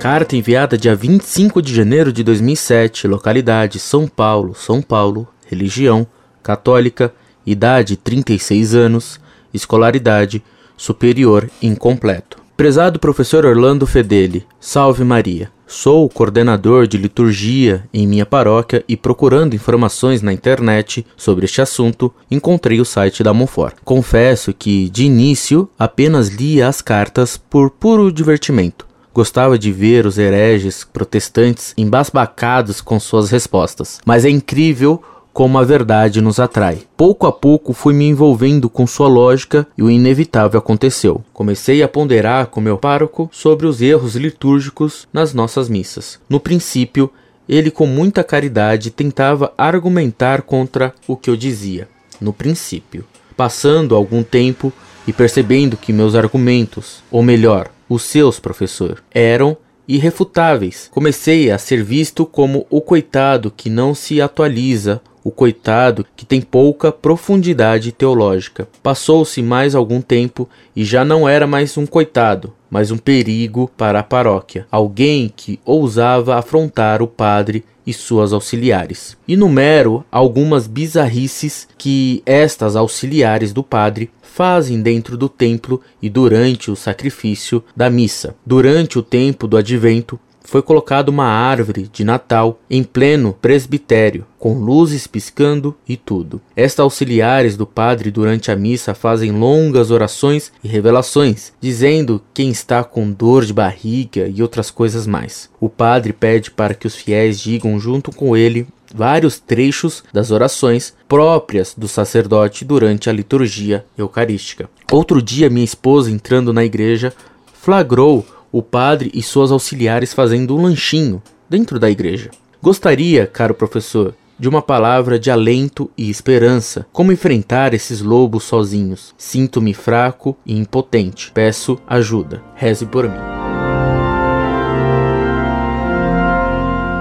Carta enviada dia 25 de janeiro de 2007, localidade São Paulo, São Paulo, religião católica, idade 36 anos, escolaridade superior incompleto. Prezado professor Orlando Fedeli, salve Maria. Sou coordenador de liturgia em minha paróquia e procurando informações na internet sobre este assunto, encontrei o site da Monfort. Confesso que, de início, apenas lia as cartas por puro divertimento. Gostava de ver os hereges protestantes embasbacados com suas respostas. Mas é incrível como a verdade nos atrai. Pouco a pouco fui me envolvendo com sua lógica e o inevitável aconteceu. Comecei a ponderar com meu pároco sobre os erros litúrgicos nas nossas missas. No princípio, ele com muita caridade tentava argumentar contra o que eu dizia. No princípio, passando algum tempo e percebendo que meus argumentos, ou melhor, os seus, professor, eram irrefutáveis. Comecei a ser visto como o coitado que não se atualiza o coitado que tem pouca profundidade teológica. Passou-se mais algum tempo e já não era mais um coitado, mas um perigo para a paróquia, alguém que ousava afrontar o padre e suas auxiliares. Enumero algumas bizarrices que estas auxiliares do padre fazem dentro do templo e durante o sacrifício da missa. Durante o tempo do advento, foi colocada uma árvore de Natal em pleno presbitério, com luzes piscando e tudo. Estas auxiliares do padre durante a missa fazem longas orações e revelações, dizendo quem está com dor de barriga e outras coisas mais. O padre pede para que os fiéis digam junto com ele vários trechos das orações próprias do sacerdote durante a liturgia eucarística. Outro dia, minha esposa, entrando na igreja, flagrou o padre e suas auxiliares fazendo um lanchinho dentro da igreja. Gostaria, caro professor, de uma palavra de alento e esperança. Como enfrentar esses lobos sozinhos? Sinto-me fraco e impotente. Peço ajuda. Reze por mim.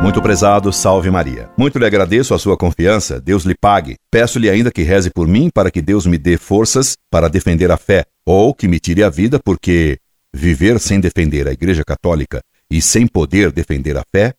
Muito prezado, salve Maria. Muito lhe agradeço a sua confiança, Deus lhe pague. Peço-lhe ainda que reze por mim para que Deus me dê forças para defender a fé, ou que me tire a vida, porque Viver sem defender a Igreja Católica e sem poder defender a fé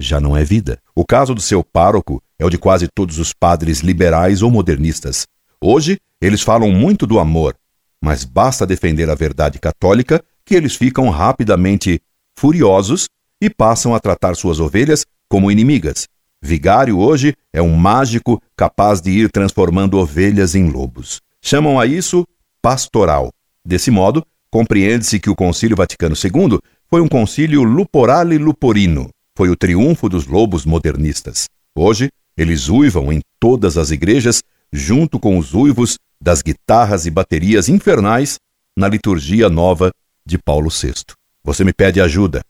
já não é vida. O caso do seu pároco é o de quase todos os padres liberais ou modernistas. Hoje, eles falam muito do amor, mas basta defender a verdade católica que eles ficam rapidamente furiosos e passam a tratar suas ovelhas como inimigas. Vigário hoje é um mágico capaz de ir transformando ovelhas em lobos. Chamam a isso pastoral. Desse modo, Compreende-se que o Concílio Vaticano II foi um concílio luporale luporino, foi o triunfo dos lobos modernistas. Hoje, eles uivam em todas as igrejas, junto com os uivos das guitarras e baterias infernais na liturgia nova de Paulo VI. Você me pede ajuda.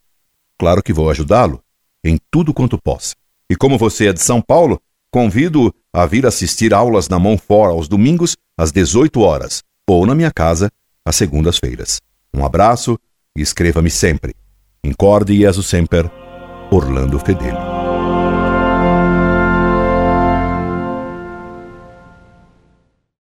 Claro que vou ajudá-lo, em tudo quanto possa. E como você é de São Paulo, convido a vir assistir aulas na Monfort aos domingos às 18 horas, ou na minha casa às segundas-feiras. Um abraço e escreva-me sempre. Incorde Jesus Semper, Orlando Fedeli.